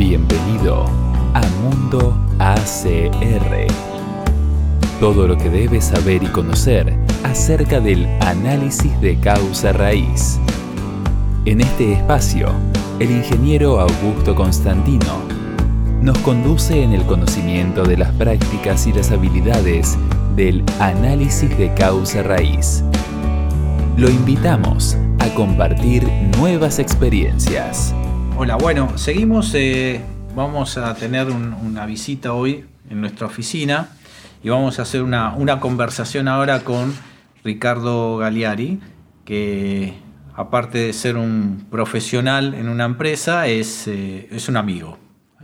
Bienvenido a Mundo ACR. Todo lo que debes saber y conocer acerca del análisis de causa raíz. En este espacio, el ingeniero Augusto Constantino nos conduce en el conocimiento de las prácticas y las habilidades del análisis de causa raíz. Lo invitamos a compartir nuevas experiencias. Hola, bueno, seguimos, eh, vamos a tener una visita hoy en nuestra oficina y vamos a hacer una, conversación ahora con Ricardo Galiari, que aparte de ser un profesional en una empresa, es, eh, es un amigo.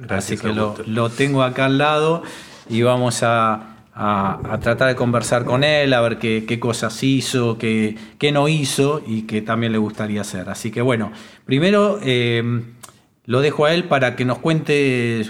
Así que lo, tengo acá al lado y vamos a, tratar de conversar con él, a ver qué, cosas hizo, qué, no hizo y qué también le gustaría hacer. Así que bueno, primero eh, lo dejo a él para que nos cuente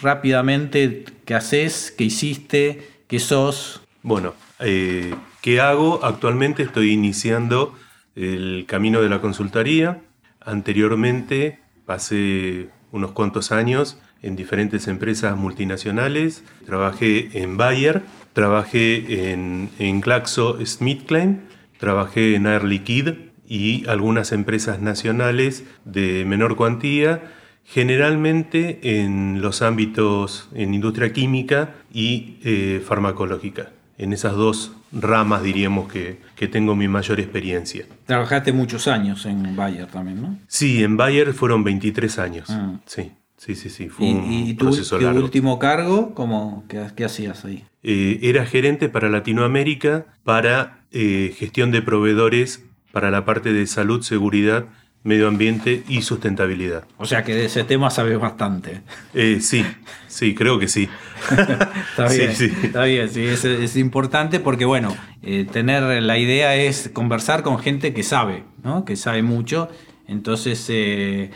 rápidamente qué haces, qué hiciste, qué sos. Bueno, eh, ¿qué hago? Actualmente estoy iniciando el camino de la consultoría. Anteriormente pasé unos cuantos años en diferentes empresas multinacionales. Trabajé en Bayer, trabajé en, en GlaxoSmithKline, trabajé en Air Liquide y algunas empresas nacionales de menor cuantía generalmente en los ámbitos en industria química y eh, farmacológica. En esas dos ramas diríamos que, tengo mi mayor experiencia. Trabajaste muchos años en Bayer también, ¿no? Sí, en Bayer fueron 23 años. Ah. Sí, sí, sí, sí. Fue ¿Y, tu, último cargo, ¿cómo, qué, hacías ahí? Eh, era gerente para Latinoamérica para eh, gestión de proveedores para la parte de salud, seguridad medio ambiente y sustentabilidad. O sea que de ese tema sabes bastante. Eh, sí, sí, creo que sí. está bien, sí, está bien, sí, es, importante porque, bueno, eh, tener la idea es conversar con gente que sabe, ¿no? que sabe mucho, entonces eh,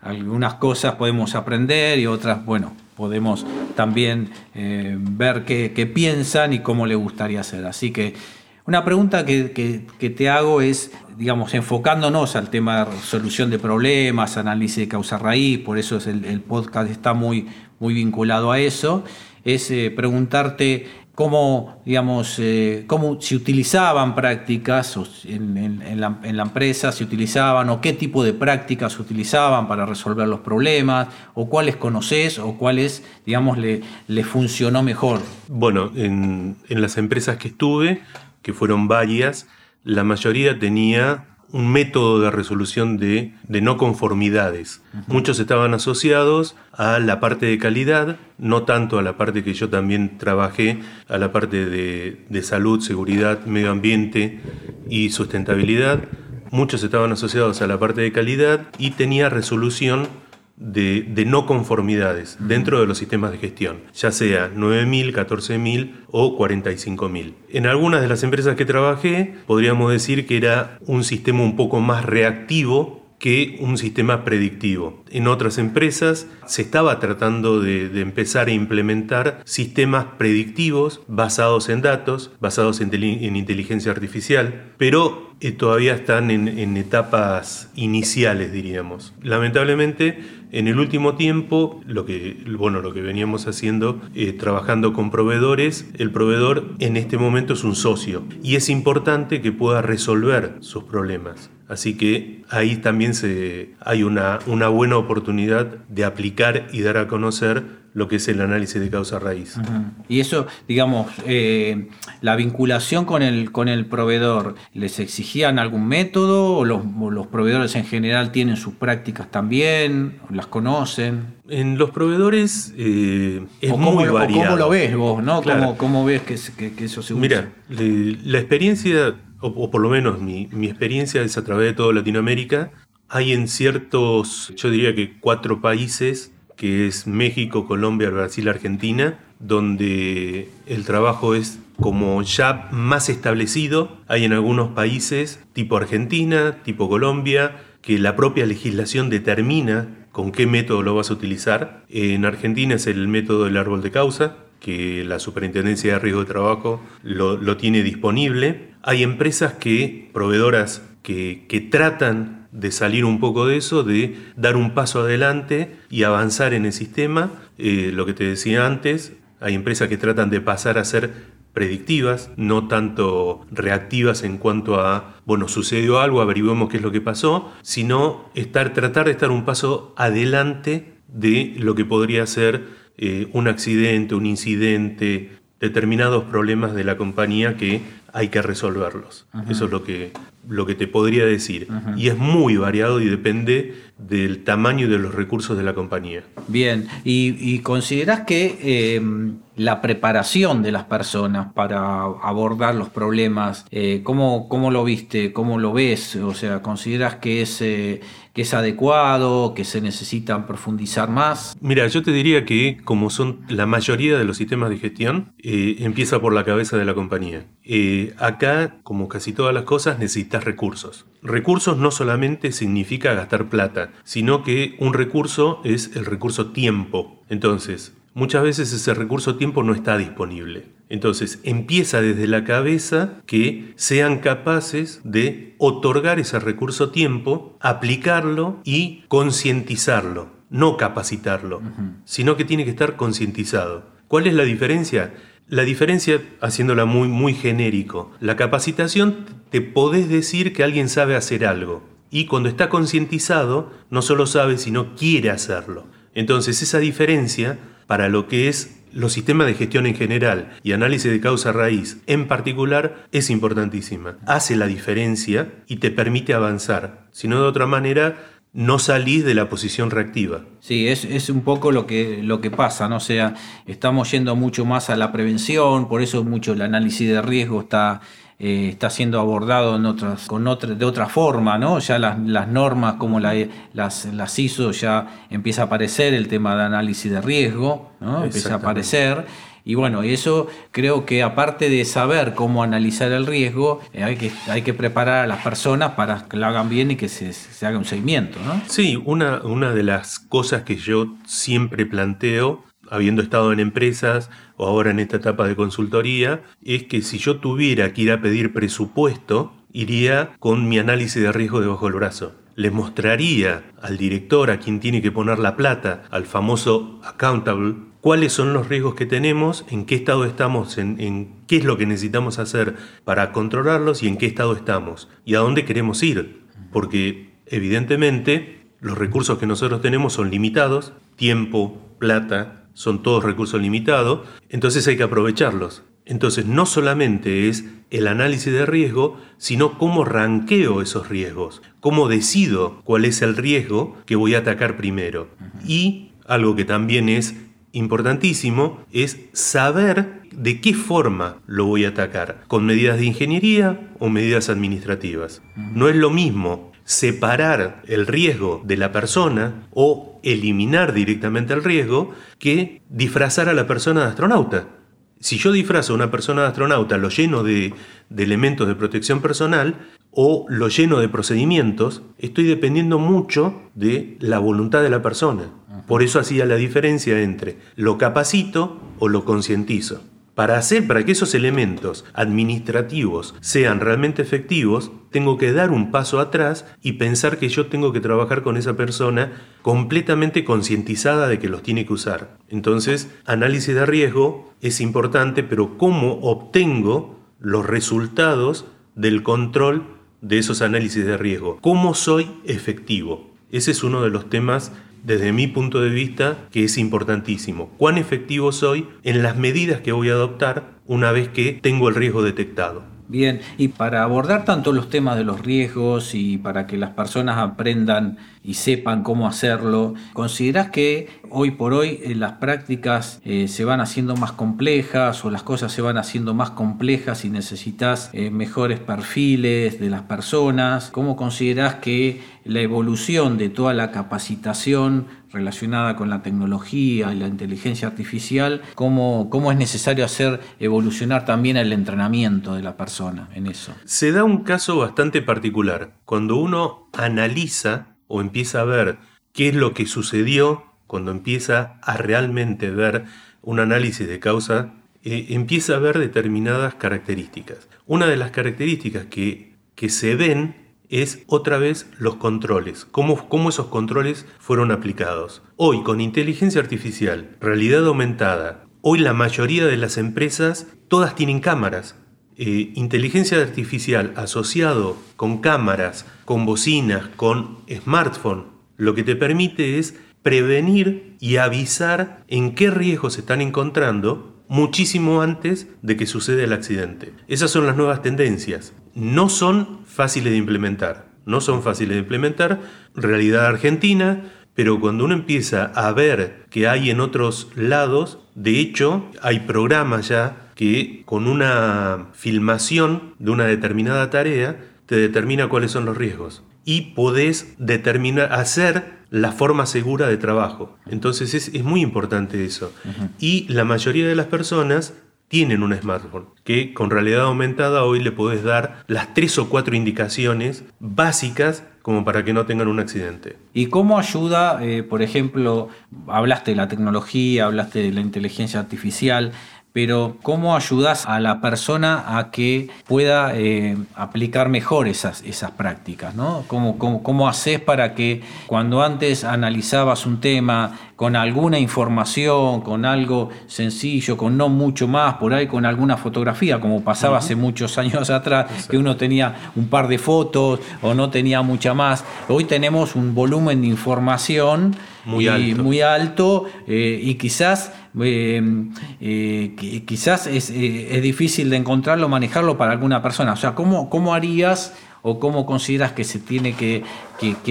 algunas cosas podemos aprender y otras, bueno, podemos también ver qué, qué piensan y cómo le gustaría hacer. Así que una pregunta que, te hago es, digamos, enfocándonos al tema de solución de problemas, análisis de causa raíz, por eso es el, podcast está muy, muy vinculado a eso, es eh, preguntarte cómo, digamos, eh, cómo se utilizaban prácticas en, la, empresa, se utilizaban o qué tipo de prácticas se utilizaban para resolver los problemas, o cuáles conoces o cuáles, digamos, le, le funcionó mejor. Bueno, en, en las empresas que estuve, que fueron varias, la mayoría tenía un método de resolución de, no conformidades. Muchos estaban asociados a la parte de calidad, no tanto a la parte que yo también trabajé, a la parte de, de salud, seguridad, medio ambiente y sustentabilidad. Muchos estaban asociados a la parte de calidad y tenía resolución de, no conformidades dentro de los sistemas de gestión, ya sea 9.000, 14.000 o 45.000. En algunas de las empresas que trabajé, podríamos decir que era un sistema un poco más reactivo que un sistema predictivo. En otras empresas se estaba tratando de, empezar a implementar sistemas predictivos basados en datos, basados en, inteligencia artificial, pero eh, todavía están en, etapas iniciales, diríamos. Lamentablemente, en el último tiempo, lo que, bueno, lo que veníamos haciendo, eh, trabajando con proveedores, el proveedor en este momento es un socio y es importante que pueda resolver sus problemas. Así que ahí también se, hay una, una buena oportunidad de aplicar y dar a conocer lo que es el análisis de causa raíz. Y eso, digamos, eh, la vinculación con el, con el proveedor, ¿les exigían algún método o los, proveedores en general tienen sus prácticas también, las conocen? En los proveedores eh, es muy variado. ¿Cómo lo ves vos? ¿no? ¿Cómo, ves que, eso se usa? Mira, la experiencia, o, por lo menos mi, experiencia es a través de toda Latinoamérica, hay en ciertos, yo diría que cuatro países que es México, Colombia, Brasil, Argentina, donde el trabajo es como ya más establecido. Hay en algunos países, tipo Argentina, tipo Colombia, que la propia legislación determina con qué método lo vas a utilizar. En Argentina es el método del árbol de causa, que la Superintendencia de Riesgo de Trabajo lo, tiene disponible. Hay empresas que, proveedoras, que, que tratan de salir un poco de eso, de dar un paso adelante y avanzar en el sistema. Eh, lo que te decía antes, hay empresas que tratan de pasar a ser predictivas, no tanto reactivas en cuanto a, bueno, sucedió algo, averiguemos qué es lo que pasó, sino estar, tratar de estar un paso adelante de lo que podría ser eh, un accidente, un incidente, determinados problemas de la compañía que hay que resolverlos. Eso es lo que, lo que te podría decir. Y es muy variado y depende del tamaño y de los recursos de la compañía. Bien, ¿y, consideras que eh, la preparación de las personas para abordar los problemas, eh, ¿cómo, lo viste? ¿Cómo lo ves? O sea, ¿consideras que es, eh, que es adecuado, que se necesitan profundizar más? Mira, yo te diría que como son la mayoría de los sistemas de gestión, empieza por la cabeza de la compañía. acá, como casi todas las cosas, necesitas recursos. Recursos no solamente significa gastar plata, sino que un recurso es el recurso tiempo. Entonces, muchas veces ese recurso tiempo no está disponible. Entonces, empieza desde la cabeza que sean capaces de otorgar ese recurso tiempo, aplicarlo y concientizarlo, no capacitarlo, sino que tiene que estar concientizado. ¿Cuál es la diferencia? La diferencia, haciéndola muy, muy genérico, la capacitación te podés decir que alguien sabe hacer algo, y cuando está concientizado, no solo sabe, sino quiere hacerlo. Entonces, esa diferencia para lo que es los sistemas de gestión en general y análisis de causa raíz en particular es importantísima. Hace la diferencia y te permite avanzar. Si no, de otra manera, no salís de la posición reactiva. Sí, es, es, un poco lo que, lo que pasa, ¿no? O sea, estamos yendo mucho más a la prevención, por eso mucho el análisis de riesgo está eh, está siendo abordado en otras, con otra, de otra forma, ¿no? Ya las, normas como la, las, las ISO ya empieza a aparecer el tema de análisis de riesgo, ¿no? Empieza a aparecer. Y bueno, eso creo que aparte de saber cómo analizar el riesgo, eh, hay, que, hay que preparar a las personas para que lo hagan bien y que se, se haga un seguimiento, ¿no? Sí, una, una de las cosas que yo siempre planteo habiendo estado en empresas o ahora en esta etapa de consultoría, es que si yo tuviera que ir a pedir presupuesto, iría con mi análisis de riesgo debajo del brazo. Le mostraría al director, a quien tiene que poner la plata, al famoso accountable, cuáles son los riesgos que tenemos, en qué estado estamos, en, en, qué es lo que necesitamos hacer para controlarlos y en qué estado estamos y a dónde queremos ir. Porque evidentemente los recursos que nosotros tenemos son limitados, tiempo, plata, son todos recursos limitados, entonces hay que aprovecharlos. Entonces no solamente es el análisis de riesgo, sino cómo ranqueo esos riesgos, cómo decido cuál es el riesgo que voy a atacar primero. Y algo que también es importantísimo es saber de qué forma lo voy a atacar, con medidas de ingeniería o medidas administrativas. No es lo mismo separar el riesgo de la persona o eliminar directamente el riesgo que disfrazar a la persona de astronauta. Si yo disfrazo a una persona de astronauta, lo lleno de, elementos de protección personal o lo lleno de procedimientos, estoy dependiendo mucho de la voluntad de la persona. Por eso hacía la diferencia entre lo capacito o lo concientizo. Para hacer, para que esos elementos administrativos sean realmente efectivos, tengo que dar un paso atrás y pensar que yo tengo que trabajar con esa persona completamente concientizada de que los tiene que usar. Entonces, análisis de riesgo es importante, pero ¿cómo obtengo los resultados del control de esos análisis de riesgo? ¿Cómo soy efectivo? Ese es uno de los temas desde mi punto de vista, que es importantísimo. ¿Cuán efectivo soy en las medidas que voy a adoptar una vez que tengo el riesgo detectado? Bien, y para abordar tanto los temas de los riesgos y para que las personas aprendan y sepan cómo hacerlo, ¿consideras que hoy por hoy eh, las prácticas eh, se van haciendo más complejas o las cosas se van haciendo más complejas y necesitas eh, mejores perfiles de las personas? ¿Cómo consideras que la evolución de toda la capacitación relacionada con la tecnología y la inteligencia artificial, cómo, cómo es necesario hacer evolucionar también el entrenamiento de la persona en eso. Se da un caso bastante particular. Cuando uno analiza o empieza a ver qué es lo que sucedió, cuando empieza a realmente ver un análisis de causa, eh, empieza a ver determinadas características. Una de las características que, que se ven es otra vez los controles, cómo, cómo esos controles fueron aplicados. Hoy con inteligencia artificial, realidad aumentada, hoy la mayoría de las empresas todas tienen cámaras. Eh, inteligencia artificial asociado con cámaras, con bocinas, con smartphone, lo que te permite es prevenir y avisar en qué riesgos se están encontrando muchísimo antes de que suceda el accidente. Esas son las nuevas tendencias. No son fáciles de implementar. No son fáciles de implementar. Realidad argentina, pero cuando uno empieza a ver que hay en otros lados, de hecho, hay programas ya que con una filmación de una determinada tarea te determina cuáles son los riesgos y podés determinar, hacer la forma segura de trabajo. Entonces es, muy importante eso. Y la mayoría de las personas tienen un smartphone, que con realidad aumentada hoy le podés dar las tres o cuatro indicaciones básicas como para que no tengan un accidente. ¿Y cómo ayuda, eh, por ejemplo, hablaste de la tecnología, hablaste de la inteligencia artificial, pero ¿cómo ayudas a la persona a que pueda eh, aplicar mejor esas, esas prácticas? ¿no? ¿Cómo, cómo, haces para que cuando antes analizabas un tema con alguna información, con algo sencillo, con no mucho más, por ahí con alguna fotografía, como pasaba hace muchos años atrás, que uno tenía un par de fotos o no tenía mucha más. Hoy tenemos un volumen de información muy alto, muy alto eh, y quizás eh, eh, quizás es, es, difícil de encontrarlo, manejarlo para alguna persona. O sea, ¿cómo, cómo harías o cómo consideras que se tiene que,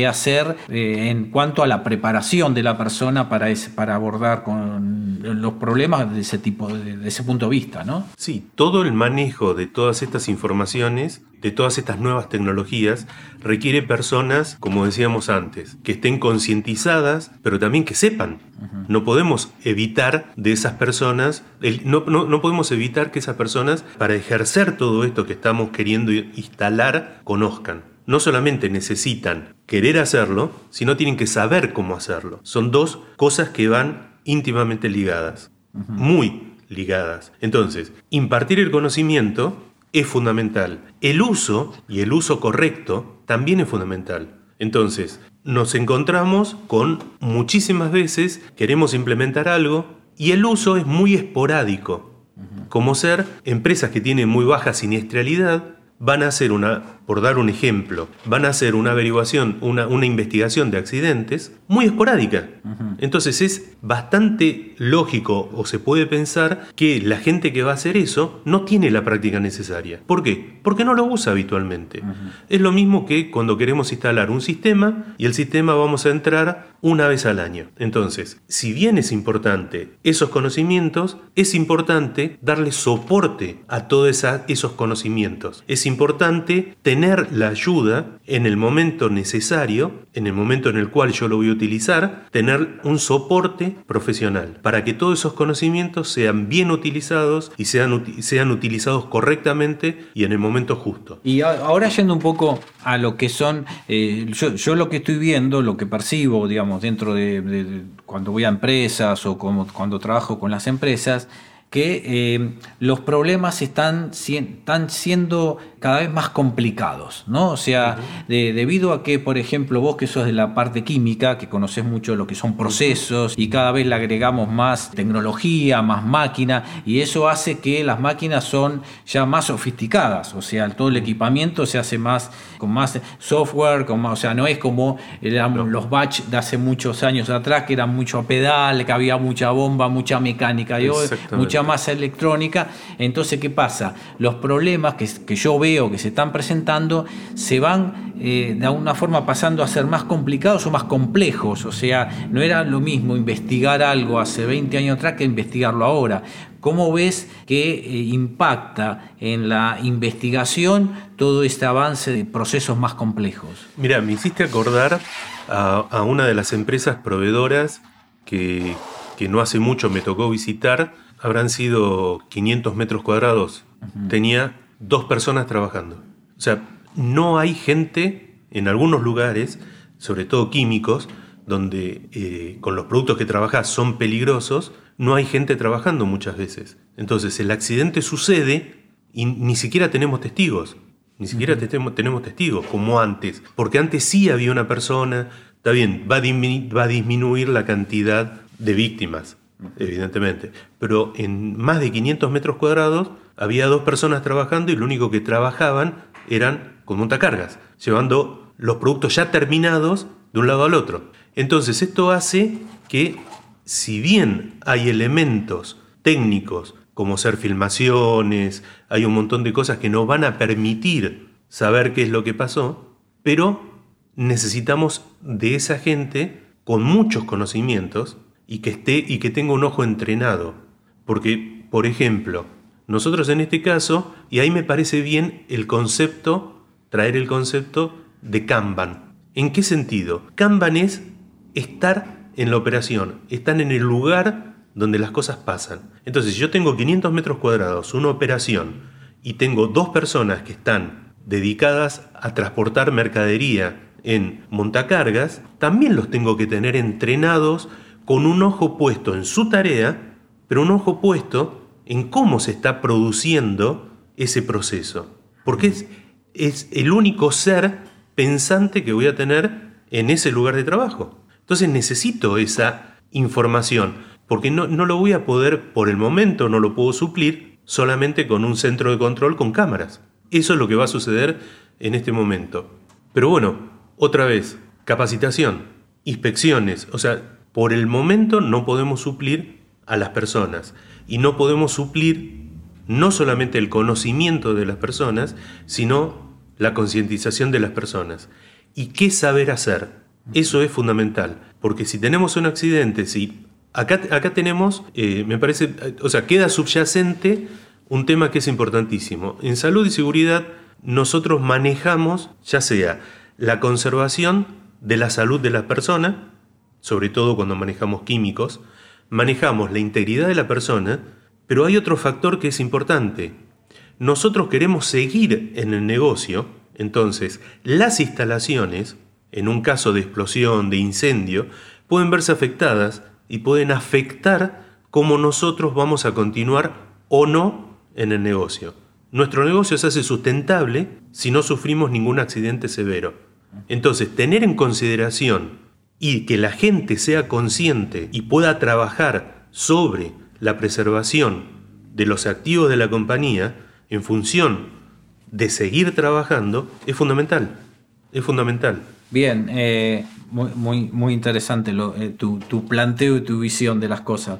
hacer en cuanto a la preparación de la persona para, para abordar con los problemas de ese tipo, de, ese punto de vista, ¿no? Sí, todo el manejo de todas estas informaciones de todas estas nuevas tecnologías requiere personas, como decíamos antes, que estén concientizadas, pero también que sepan. No podemos evitar de esas personas, no, no, podemos evitar que esas personas, para ejercer todo esto que estamos queriendo instalar, conozcan. No solamente necesitan querer hacerlo, sino tienen que saber cómo hacerlo. Son dos cosas que van íntimamente ligadas, muy ligadas. Entonces, impartir el conocimiento es fundamental. El uso, y el uso correcto, también es fundamental. Entonces, nos encontramos con muchísimas veces, queremos implementar algo, y el uso es muy esporádico. Como ser empresas que tienen muy baja siniestralidad, van a hacer una, por dar un ejemplo, van a hacer una averiguación, una, una investigación de accidentes muy esporádica. Entonces es bastante lógico o se puede pensar que la gente que va a hacer eso no tiene la práctica necesaria. ¿Por qué? Porque no lo usa habitualmente. Es lo mismo que cuando queremos instalar un sistema y el sistema vamos a entrar una vez al año. Entonces, si bien es importante esos conocimientos, es importante darle soporte a todos esos conocimientos. Es importante tener la ayuda en el momento necesario, en el momento en el cual yo lo voy a utilizar, tener un soporte profesional para que todos esos conocimientos sean bien utilizados y sean, sean utilizados correctamente y en el momento justo. Y ahora yendo un poco a lo que son, eh, yo, lo que estoy viendo, lo que percibo, digamos, dentro de, cuando voy a empresas o cuando trabajo con las empresas, que eh, los problemas están, están siendo cada vez más complicados, ¿no? O sea, debido a que, por ejemplo, vos que sos de la parte química, que conoces mucho lo que son procesos y cada vez le agregamos más tecnología, más máquina, y eso hace que las máquinas son ya más sofisticadas, o sea, todo el equipamiento se hace más con más software, con o sea, no es como los batch de hace muchos años atrás, que eran mucho pedal, que había mucha bomba, mucha mecánica, y hoy mucha más electrónica. Entonces, ¿qué pasa? Los problemas que, que yo veo que se están presentando se van eh, de alguna forma pasando a ser más complicados o más complejos. O sea, no era lo mismo investigar algo hace 20 años atrás que investigarlo ahora. ¿Cómo ves que eh, impacta en la investigación todo este avance de procesos más complejos? Mira, me hiciste acordar a, una de las empresas proveedoras que, que, no hace mucho me tocó visitar. Habrán sido 500 metros cuadrados. Tenía dos personas trabajando. O sea, no hay gente en algunos lugares, sobre todo químicos, donde eh, con los productos que trabajas son peligrosos, no hay gente trabajando muchas veces. Entonces el accidente sucede y ni siquiera tenemos testigos. Ni siquiera tenemos testigos, como antes. Porque antes sí había una persona, está bien, va va a disminuir la cantidad de víctimas, evidentemente. Pero en más de 500 metros cuadrados había dos personas trabajando y lo único que trabajaban eran con montacargas, llevando los productos ya terminados de un lado al otro. Entonces esto hace que si bien hay elementos técnicos como ser filmaciones, hay un montón de cosas que nos van a permitir saber qué es lo que pasó, pero necesitamos de esa gente con muchos conocimientos y que esté y que tenga un ojo entrenado. Porque, por ejemplo, nosotros en este caso, y ahí me parece bien el concepto, traer el concepto de Kanban. ¿En qué sentido? Kanban es estar en la operación, estar en el lugar donde las cosas pasan. Entonces, si yo tengo 500 metros cuadrados, una operación, y tengo dos personas que están dedicadas a transportar mercadería en montacargas, también los tengo que tener entrenados con un ojo puesto en su tarea, pero un ojo puesto en cómo se está produciendo ese proceso. Porque es, el único ser pensante que voy a tener en ese lugar de trabajo. Entonces necesito esa información, porque no, no lo voy a poder, por el momento no lo puedo suplir solamente con un centro de control con cámaras. Eso es lo que va a suceder en este momento. Pero bueno, otra vez, capacitación, inspecciones, o sea, por el momento no podemos suplir a las personas y no podemos suplir no solamente el conocimiento de las personas, sino la concientización de las personas. ¿Y qué saber hacer? Eso es fundamental, porque si tenemos un accidente, si acá, acá tenemos, eh, me parece, o sea, queda subyacente un tema que es importantísimo. En salud y seguridad nosotros manejamos ya sea la conservación de la salud de la persona, sobre todo cuando manejamos químicos, manejamos la integridad de la persona, pero hay otro factor que es importante. Nosotros queremos seguir en el negocio, entonces las instalaciones, en un caso de explosión, de incendio, pueden verse afectadas y pueden afectar cómo nosotros vamos a continuar o no en el negocio. Nuestro negocio se hace sustentable si no sufrimos ningún accidente severo. Entonces, tener en consideración y que la gente sea consciente y pueda trabajar sobre la preservación de los activos de la compañía en función de seguir trabajando es fundamental. Es fundamental. Bien, eh, muy, muy, interesante eh, tu, tu, planteo y tu visión de las cosas.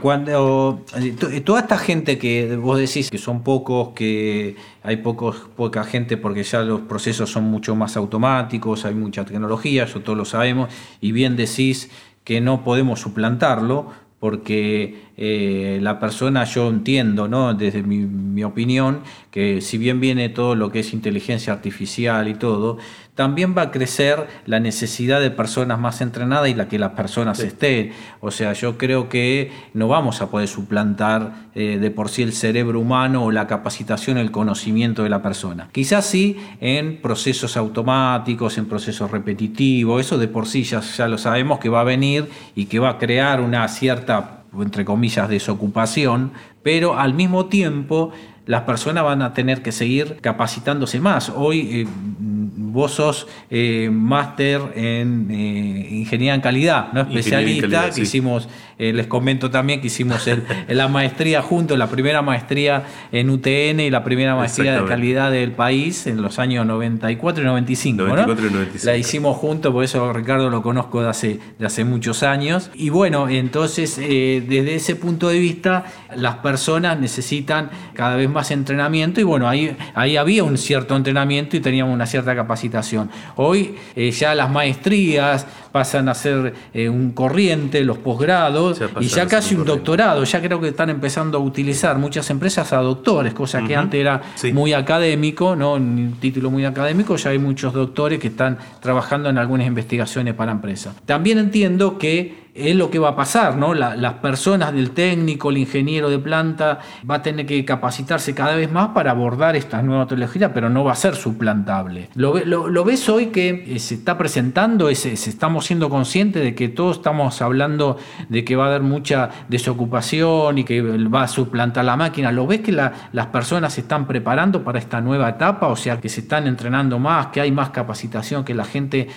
Cuando eh, toda esta gente que vos decís que son pocos, que hay pocos, poca gente porque ya los procesos son mucho más automáticos, hay mucha tecnología, eso todos lo sabemos, y bien decís que no podemos suplantarlo, porque eh, la persona, yo entiendo, ¿no? desde mi, opinión, que si bien viene todo lo que es inteligencia artificial y todo, también va a crecer la necesidad de personas más entrenadas y la que las personas estén. O sea, yo creo que no vamos a poder suplantar eh, de por sí el cerebro humano o la capacitación, el conocimiento de la persona. Quizás sí en procesos automáticos, en procesos repetitivos, eso de por sí ya, ya lo sabemos que va a venir y que va a crear una cierta entre comillas, desocupación, pero al mismo tiempo las personas van a tener que seguir capacitándose más. Hoy eh, vos sos eh, máster en eh, ingeniería en calidad, ¿no? especialista, que hicimos, eh, les comento también que hicimos la maestría juntos, la primera maestría en UTN y la primera maestría de calidad del país en los años 94 y 95. 94 y 95. La hicimos juntos, por eso Ricardo lo conozco de hace, de hace muchos años. Y bueno, entonces desde ese punto de vista, las personas necesitan cada vez más entrenamiento y bueno, ahí, ahí había un cierto entrenamiento y teníamos una cierta capacidad Hoy eh, ya las maestrías pasan a ser eh, un corriente, los posgrados y ya casi un doctorado. Ya creo que están empezando a utilizar muchas empresas a doctores, cosa que antes era muy académico, ¿no? un título muy académico, ya hay muchos doctores que están trabajando en algunas investigaciones para empresas. También entiendo que es lo que va a pasar, ¿no? las personas del técnico, el ingeniero de planta, va a tener que capacitarse cada vez más para abordar esta nueva tecnología, pero no va a ser suplantable. ¿Lo, ves hoy que eh, se está presentando, se, estamos siendo conscientes de que todos estamos hablando de que va a haber mucha desocupación y que va a suplantar la máquina? ¿Lo ves que las personas se están preparando para esta nueva etapa? O sea, que se están entrenando más, que hay más capacitación, que la gente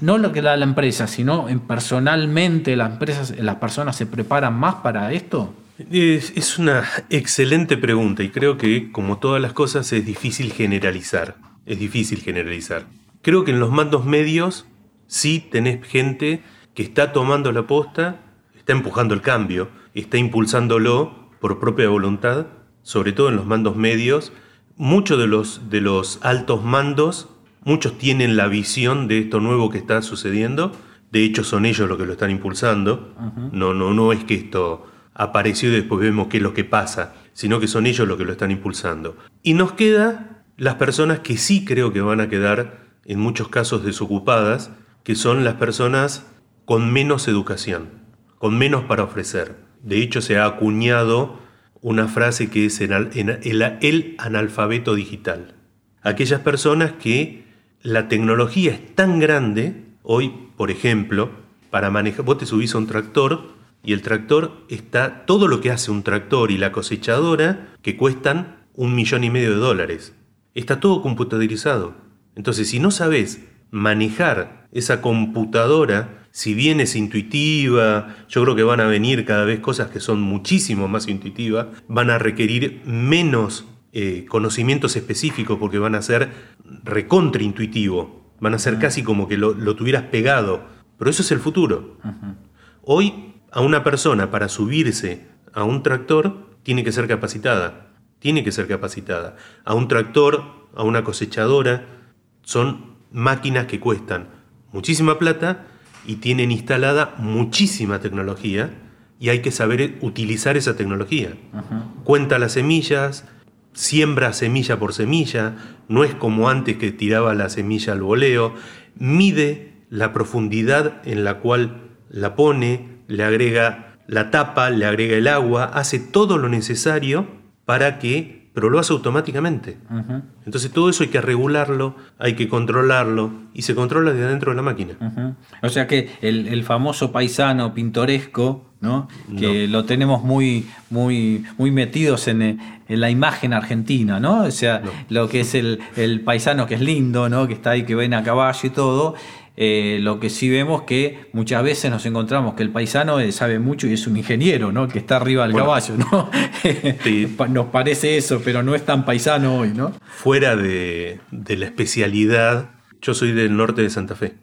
no lo que da la empresa, sino en personalmente las empresas, las personas se preparan más para esto? Es, una excelente pregunta y creo que, como todas las cosas, es difícil generalizar. Es difícil generalizar. Creo que en los mandos medios sí tenés gente que está tomando la posta, está empujando el cambio, está impulsándolo por propia voluntad, sobre todo en los mandos medios. Muchos de los, de los altos mandos Muchos tienen la visión de esto nuevo que está sucediendo. De hecho, son ellos los que lo están impulsando. No, no, no es que esto apareció y después vemos qué es lo que pasa, sino que son ellos los que lo están impulsando. Y nos queda las personas que sí creo que van a quedar en muchos casos desocupadas, que son las personas con menos educación, con menos para ofrecer. De hecho, se ha acuñado una frase que es el, el analfabeto digital. Aquellas personas que la tecnología es tan grande, hoy, por ejemplo, para manejar, vos te subís a un tractor y el tractor está todo lo que hace un tractor y la cosechadora que cuestan un millón y medio de dólares. Está todo computadorizado. Entonces, si no sabes manejar esa computadora, si bien es intuitiva, yo creo que van a venir cada vez cosas que son muchísimo más intuitivas, van a requerir menos eh, conocimientos específicos porque van a ser recontraintuitivo, van a ser ah. casi como que lo, tuvieras pegado, pero eso es el futuro. Hoy a una persona para subirse a un tractor tiene que ser capacitada, tiene que ser capacitada. A un tractor, a una cosechadora, son máquinas que cuestan muchísima plata y tienen instalada muchísima tecnología y hay que saber utilizar esa tecnología. Cuenta las semillas, siembra semilla por semilla, no es como antes que tiraba la semilla al voleo, mide la profundidad en la cual la pone, le agrega la tapa, le agrega el agua, hace todo lo necesario para que pero lo hace automáticamente. Entonces todo eso hay que regularlo, hay que controlarlo y se controla de adentro de la máquina. O sea que el, famoso paisano pintoresco, ¿no? que lo tenemos muy, muy, muy metidos en, la imagen argentina, ¿no? o sea, lo que es el, el, paisano que es lindo, ¿no? que está ahí, que ven a caballo y todo, eh, lo que sí vemos que muchas veces nos encontramos que el paisano eh, sabe mucho y es un ingeniero, ¿no? Que está arriba del caballo, ¿no? nos parece eso, pero no es tan paisano hoy, ¿no? Fuera de, la especialidad, yo soy del norte de Santa Fe,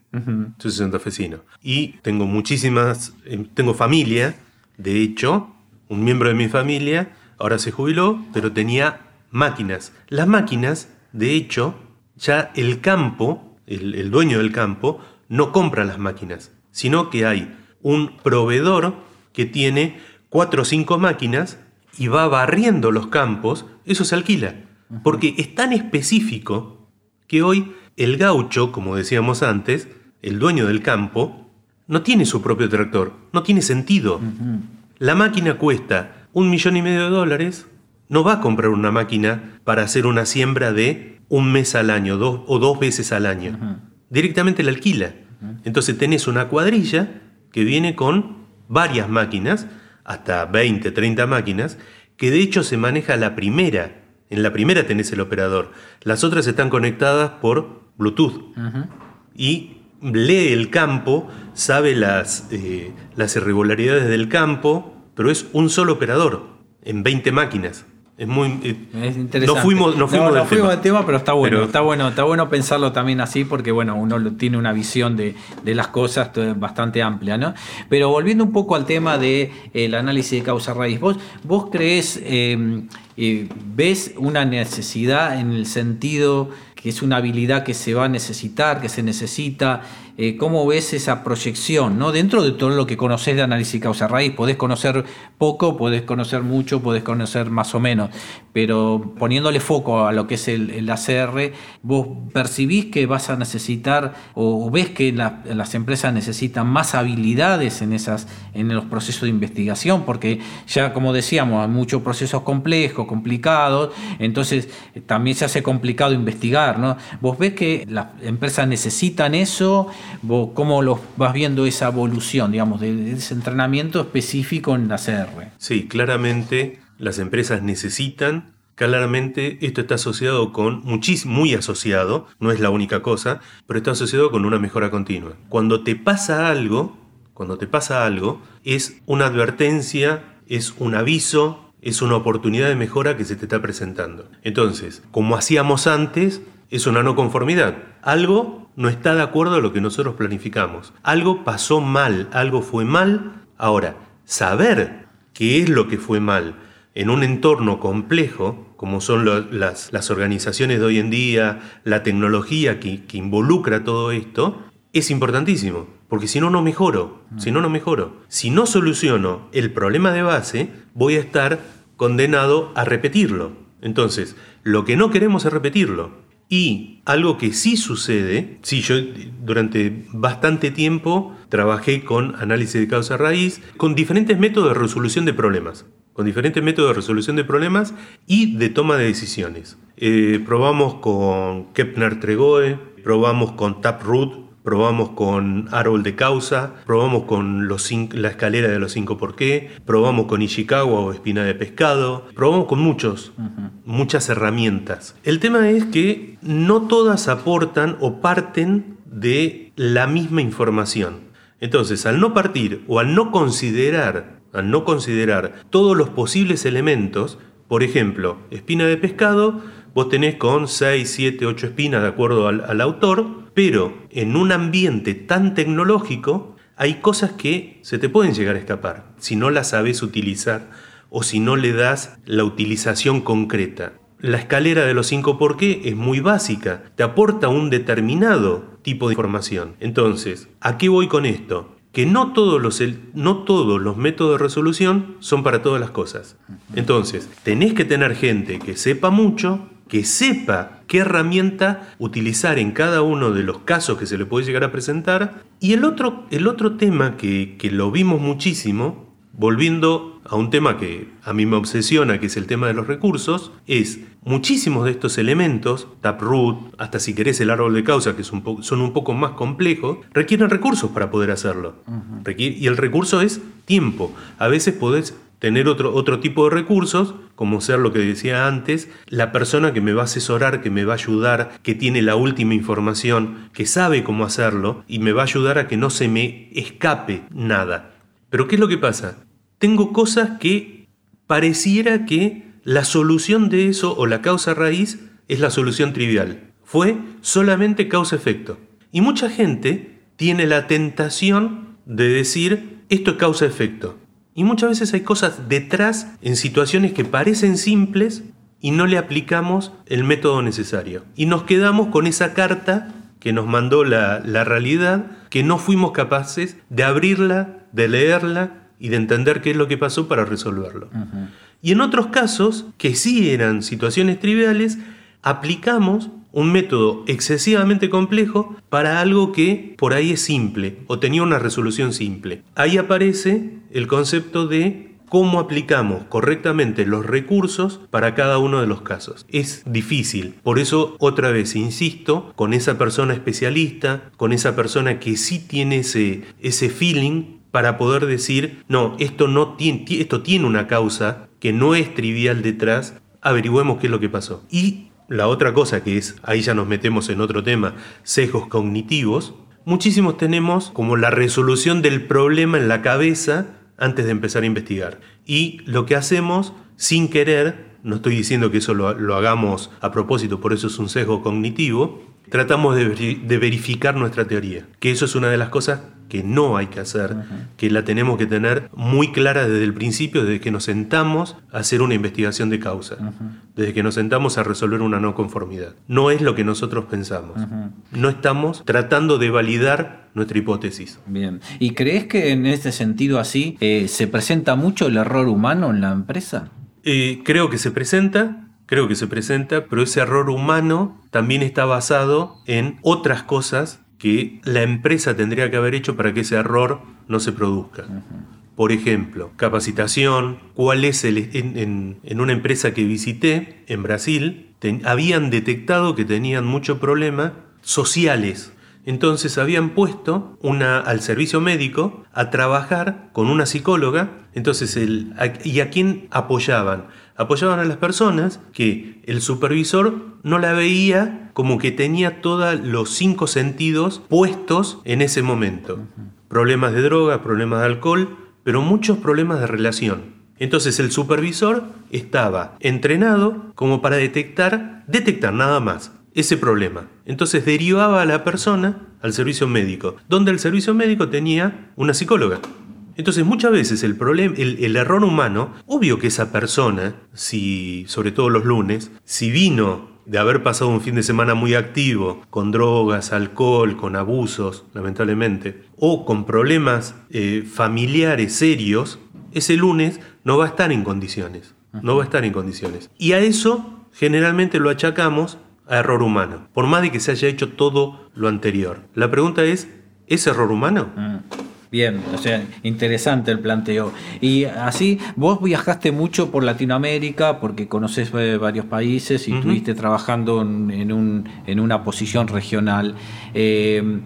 soy santafesino. Y tengo muchísimas, eh, tengo familia, de hecho, un miembro de mi familia ahora se jubiló, pero tenía máquinas. Las máquinas, de hecho, ya el campo el, dueño del campo, no compra las máquinas, sino que hay un proveedor que tiene cuatro o cinco máquinas y va barriendo los campos, eso se alquila. Porque es tan específico que hoy el gaucho, como decíamos antes, el dueño del campo, no tiene su propio tractor, no tiene sentido. La máquina cuesta un millón y medio de dólares, no va a comprar una máquina para hacer una siembra de un mes al año dos, o dos veces al año. Directamente la alquila. Entonces tenés una cuadrilla que viene con varias máquinas, hasta 20, 30 máquinas, que de hecho se maneja la primera. En la primera tenés el operador. Las otras están conectadas por Bluetooth. Y lee el campo, sabe las, eh, las irregularidades del campo, pero es un solo operador en 20 máquinas. Es muy eh, interesante. No fuimos, no fuimos, del, tema. pero está bueno, está bueno, está bueno pensarlo también así porque bueno, uno tiene una visión de, las cosas bastante amplia, ¿no? Pero volviendo un poco al tema del de, análisis de causa raíz, vos, vos crees, em, eh, ves una necesidad en el sentido que es una habilidad que se va a necesitar, que se necesita. Eh, ¿Cómo ves esa proyección? ¿no? Dentro de todo lo que conoces de análisis causa-raíz, podés conocer poco, podés conocer mucho, podés conocer más o menos, pero poniéndole foco a lo que es el, ACR, vos percibís que vas a necesitar o, ves que las empresas necesitan más habilidades en, esas, en los procesos de investigación, porque ya como decíamos, hay muchos procesos complejos, complicados, entonces eh, también se hace complicado investigar. ¿no? ¿Vos ves que las empresas necesitan eso? ¿Vos ¿Cómo los vas viendo esa evolución, digamos, de, ese entrenamiento específico en la CR? Sí, claramente las empresas necesitan Claramente esto está asociado con, muy asociado, no es la única cosa, pero está asociado con una mejora continua. Cuando te pasa algo, cuando te pasa algo, es una advertencia, es un aviso, es una oportunidad de mejora que se te está presentando. Entonces, como hacíamos antes, es una no conformidad. Algo no está de acuerdo a lo que nosotros planificamos. Algo pasó mal, algo fue mal. Ahora, saber qué es lo que fue mal en un entorno complejo, como son las, organizaciones de hoy en día, la tecnología que, que involucra todo esto, es importantísimo. Porque si no, no mejoro. Si no, no mejoro. Si no soluciono el problema de base, voy a estar condenado a repetirlo. Entonces, lo que no queremos es repetirlo. Y algo que sí sucede, sí, yo durante bastante tiempo trabajé con análisis de causa raíz, con diferentes métodos de resolución de problemas, con diferentes métodos de resolución de problemas y de toma de decisiones. Eh, probamos con Kepner Tregoe, probamos con Taproot, probamos con árbol de causa, probamos con los la escalera de los cinco por qué, probamos con Ishikawa o espina de pescado, probamos con muchos, muchas herramientas. El tema es que no todas aportan o parten de la misma información. Entonces, al no partir o al no considerar, al no considerar todos los posibles elementos, por ejemplo, espina de pescado, vos tenés con 6, 7, 8 espinas de acuerdo al autor, pero en un ambiente tan tecnológico hay cosas que se te pueden llegar a escapar si no las sabes utilizar o si no le das la utilización concreta. La escalera de los 5 por qué es muy básica, te aporta un determinado tipo de información. Entonces, ¿a qué voy con esto? que no todos, los, no todos los métodos de resolución son para todas las cosas. Entonces, tenés que tener gente que sepa mucho, que sepa qué herramienta utilizar en cada uno de los casos que se le puede llegar a presentar. Y el otro, el otro tema que, que lo vimos muchísimo, volviendo a un tema que a mí me obsesiona, que es el tema de los recursos, es muchísimos de estos elementos, Taproot, hasta si querés el árbol de causa, que son un poco más complejos, requieren recursos para poder hacerlo. y el recurso es tiempo. A veces podés tener otro, otro tipo de recursos, como ser lo que decía antes, la persona que me va a asesorar, que me va a ayudar, que tiene la última información, que sabe cómo hacerlo y me va a ayudar a que no se me escape nada. Pero ¿qué es lo que pasa? Tengo cosas que pareciera que la solución de eso o la causa raíz es la solución trivial. Fue solamente causa-efecto. Y mucha gente tiene la tentación de decir esto es causa-efecto. Y muchas veces hay cosas detrás en situaciones que parecen simples y no le aplicamos el método necesario. Y nos quedamos con esa carta que nos mandó la, realidad, que no fuimos capaces de abrirla, de leerla y de entender qué es lo que pasó para resolverlo. Y en otros casos, que sí eran situaciones triviales, aplicamos un método excesivamente complejo para algo que por ahí es simple o tenía una resolución simple. Ahí aparece el concepto de cómo aplicamos correctamente los recursos para cada uno de los casos. Es difícil, por eso otra vez insisto, con esa persona especialista, con esa persona que sí tiene ese, ese feeling para poder decir, no, esto, no tiene, esto tiene una causa que no es trivial detrás, averigüemos qué es lo que pasó. Y la otra cosa que es, ahí ya nos metemos en otro tema, sesgos cognitivos, muchísimos tenemos como la resolución del problema en la cabeza antes de empezar a investigar. Y lo que hacemos sin querer, no estoy diciendo que eso lo, hagamos a propósito, por eso es un sesgo cognitivo, tratamos de, verificar nuestra teoría, que eso es una de las cosas que no hay que hacer, que la tenemos que tener muy clara desde el principio, desde que nos sentamos a hacer una investigación de causa, desde que nos sentamos a resolver una no conformidad. No es lo que nosotros pensamos. No estamos tratando de validar nuestra hipótesis. Bien. ¿Y crees que en este sentido así eh, se presenta mucho el error humano en la empresa? Eh, creo que se presenta, creo que se presenta, pero ese error humano también está basado en otras cosas que la empresa tendría que haber hecho para que ese error no se produzca. Por ejemplo, capacitación, cuál es el... En, una empresa que visité en Brasil, habían detectado que tenían muchos problemas sociales. Entonces habían puesto una, al servicio médico a trabajar con una psicóloga. Entonces, el, ¿y a quién apoyaban? apoyaban a las personas que el supervisor no la veía como que tenía todos los cinco sentidos puestos en ese momento. Problemas de droga, problemas de alcohol, pero muchos problemas de relación. Entonces el supervisor estaba entrenado como para detectar, detectar nada más ese problema. Entonces derivaba a la persona al servicio médico, donde el servicio médico tenía una psicóloga. Entonces muchas veces el, problema, el, error humano, obvio que esa persona, si, sobre todo los lunes, si vino de haber pasado un fin de semana muy activo, con drogas, alcohol, con abusos, lamentablemente, o con problemas eh, familiares serios, ese lunes no va a estar en condiciones. No va a estar en condiciones. Y a eso generalmente lo achacamos a error humano, por más de que se haya hecho todo lo anterior. La pregunta es, ¿es error humano? Mm. Bien, o sea, interesante el planteo. Y así, vos viajaste mucho por Latinoamérica porque conoces eh, varios países y estuviste trabajando en, un, en, una posición regional. Eh,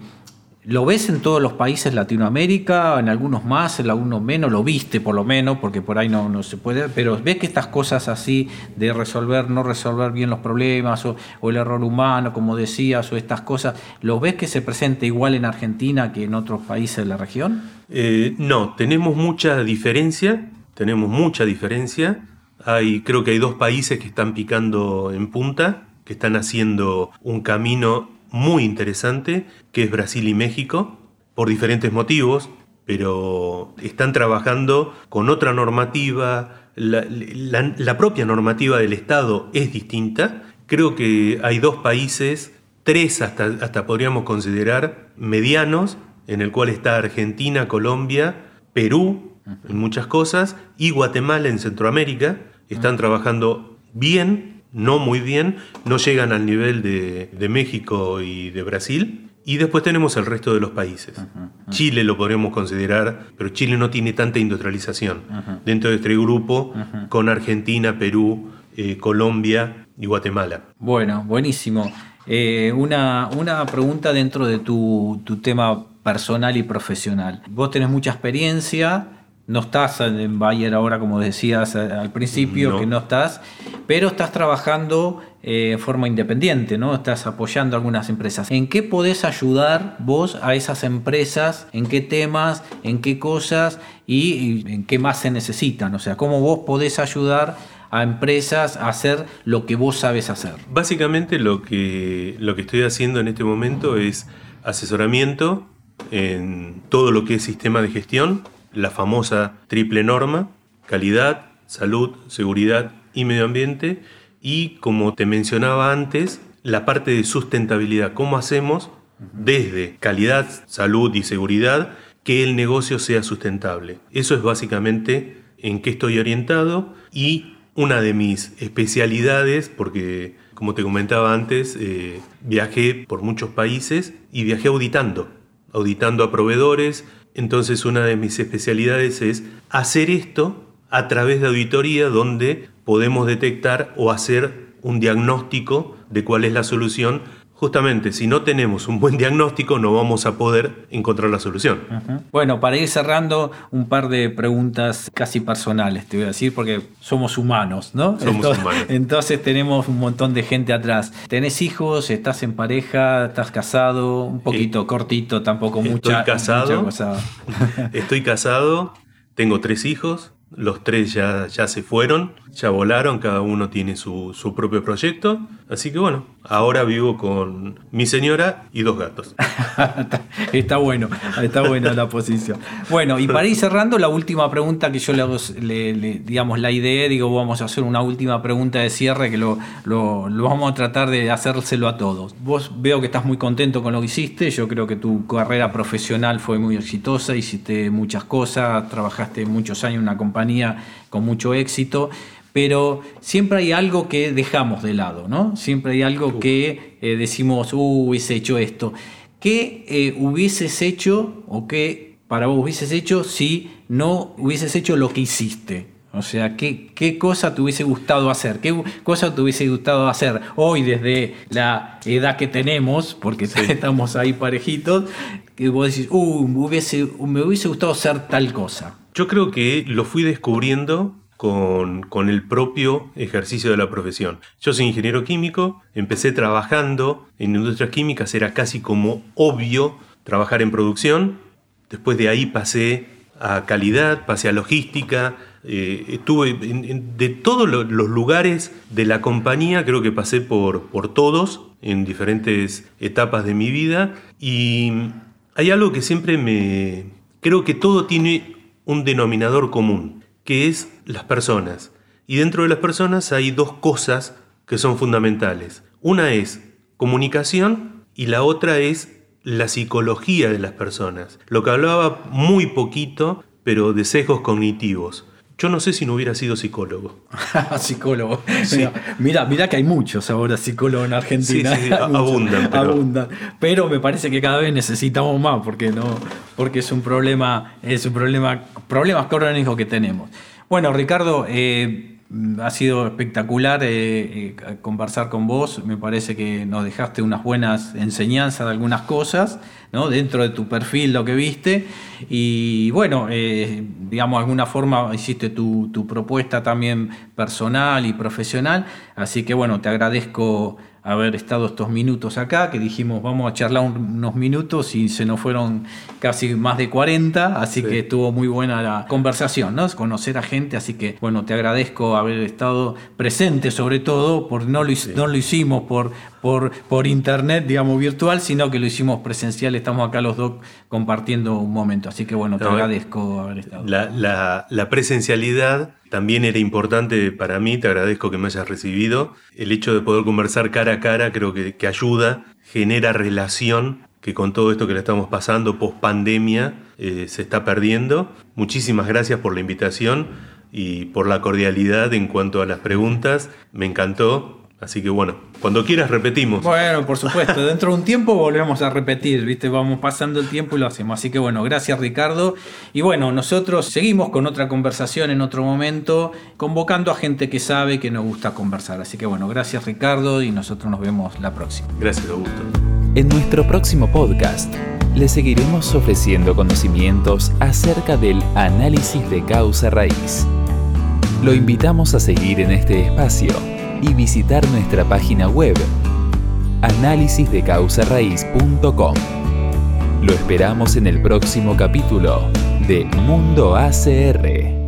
¿Lo ves en todos los países Latinoamérica, en algunos más, en algunos menos? ¿Lo viste por lo menos? Porque por ahí no, no se puede. Pero ves que estas cosas así de resolver, no resolver bien los problemas o, el error humano, como decías, o estas cosas, ¿lo ves que se presenta igual en Argentina que en otros países de la región? Eh, no, tenemos mucha diferencia. Tenemos mucha diferencia. Hay, creo que hay dos países que están picando en punta, que están haciendo un camino muy interesante, que es Brasil y México, por diferentes motivos, pero están trabajando con otra normativa, la, propia normativa del Estado es distinta. Creo que hay dos países, tres hasta, hasta podríamos considerar medianos, en el cual está Argentina, Colombia, Perú, en muchas cosas, y Guatemala en Centroamérica. Están trabajando bien no muy bien, no llegan al nivel de, México y de Brasil. Y después tenemos el resto de los países. Chile lo podríamos considerar, pero Chile no tiene tanta industrialización. Dentro de este grupo, con Argentina, Perú, eh, Colombia y Guatemala. Bueno, buenísimo. Eh, una, una, pregunta dentro de tu, tu tema personal y profesional. Vos tenés mucha experiencia, no estás en Bayer ahora, como decías eh, al principio, que no estás, pero estás trabajando eh, en forma independiente, ¿no? Estás apoyando a algunas empresas. ¿En qué podés ayudar vos a esas empresas? ¿En qué temas? ¿En qué cosas? Y, en qué más se necesitan? O sea, ¿cómo vos podés ayudar a empresas a hacer lo que vos sabes hacer? Básicamente lo que, lo que estoy haciendo en este momento es asesoramiento en todo lo que es sistema de gestión, la famosa triple norma, calidad, salud, seguridad y medio ambiente, y como te mencionaba antes, la parte de sustentabilidad, cómo hacemos desde calidad, salud y seguridad que el negocio sea sustentable. Eso es básicamente en qué estoy orientado y una de mis especialidades, porque como te comentaba antes, eh, viajé por muchos países y viajé auditando, auditando a proveedores, entonces una de mis especialidades es hacer esto a través de auditoría donde podemos detectar o hacer un diagnóstico de cuál es la solución. Justamente, si no tenemos un buen diagnóstico, no vamos a poder encontrar la solución. Bueno, para ir cerrando, un par de preguntas casi personales, te voy a decir, porque somos humanos, ¿no? Somos entonces, humanos. Entonces tenemos un montón de gente atrás. ¿Tenés hijos? ¿Estás en pareja? ¿Estás casado? Un poquito cortito, tampoco mucha. Estoy casado. Estoy casado, tengo tres hijos, los tres ya, ya se fueron ya volaron, cada uno tiene su, su propio proyecto. Así que bueno, ahora vivo con mi señora y dos gatos. está bueno, está buena la posición. Bueno, y para ir cerrando, la última pregunta que yo le hago, digamos, la idea, digo, vamos a hacer una última pregunta de cierre que lo, lo, lo, vamos a tratar de hacérselo a todos. Vos veo que estás muy contento con lo que hiciste, yo creo que tu carrera profesional fue muy exitosa, hiciste muchas cosas, trabajaste muchos años en una compañía con mucho éxito pero siempre hay algo que dejamos de lado, ¿no? Siempre hay algo que eh, decimos, uh, hubiese hecho esto. ¿Qué eh, hubieses hecho o qué para vos hubieses hecho si no hubieses hecho lo que hiciste? O sea, ¿qué, ¿qué, cosa te hubiese gustado hacer? ¿Qué cosa te hubiese gustado hacer hoy desde la edad que tenemos? Porque estamos ahí parejitos. Que vos decís, uh, me hubiese, me hubiese gustado hacer tal cosa. Yo creo que lo fui descubriendo con, el propio ejercicio de la profesión. Yo soy ingeniero químico, empecé trabajando en industrias químicas, era casi como obvio trabajar en producción, después de ahí pasé a calidad, pasé a logística, eh, estuve de todos los lugares de la compañía, creo que pasé por, por todos en diferentes etapas de mi vida. Y hay algo que siempre me... Creo que todo tiene un denominador común que es las personas. Y dentro de las personas hay dos cosas que son fundamentales. Una es comunicación y la otra es la psicología de las personas. Lo que hablaba muy poquito, pero de sesgos cognitivos. Yo no sé si no hubiera sido psicólogo. psicólogo. Mira, mira que hay muchos ahora psicólogos en Argentina. Sí, abundan, pero... abundan. Pero me parece que cada vez necesitamos más porque no, porque es un problema, es un problema, problemas crónicos que tenemos. Bueno, Ricardo, eh, ha sido espectacular eh, eh, conversar con vos. Me parece que nos dejaste unas buenas enseñanzas de algunas cosas, ¿no? Dentro de tu perfil, lo que viste. Y bueno, eh, digamos, alguna forma hiciste tu, tu propuesta también personal y profesional. Así que bueno, te agradezco haber estado estos minutos acá, que dijimos vamos a charlar unos minutos y se nos fueron casi más de 40, así que estuvo muy buena la conversación, ¿no? Conocer a gente, así que bueno, te agradezco haber estado presente sobre todo, por no lo, no lo hicimos por, por, por internet, digamos, virtual, sino que lo hicimos presencial, estamos acá los dos compartiendo un momento, así que bueno, te agradezco haber estado. La, la presencialidad también era importante para mí, te agradezco que me hayas recibido. El hecho de poder conversar cara a cara creo que, ayuda, genera relación, que con todo esto que le estamos pasando post pandemia eh, se está perdiendo. Muchísimas gracias por la invitación y por la cordialidad en cuanto a las preguntas. Me encantó. Así que bueno, cuando quieras repetimos. Bueno, por supuesto, dentro de un tiempo volvemos a repetir, ¿viste? Vamos pasando el tiempo y lo hacemos. Así que bueno, gracias Ricardo. Y bueno, nosotros seguimos con otra conversación en otro momento, convocando a gente que sabe que nos gusta conversar. Así que bueno, gracias Ricardo y nosotros nos vemos la próxima. Gracias, Augusto. En nuestro próximo podcast le seguiremos ofreciendo conocimientos acerca del análisis de causa raíz. Lo invitamos a seguir en este espacio y visitar nuestra página web análisisdecausarraíz.com. Lo esperamos en el próximo capítulo de Mundo ACR.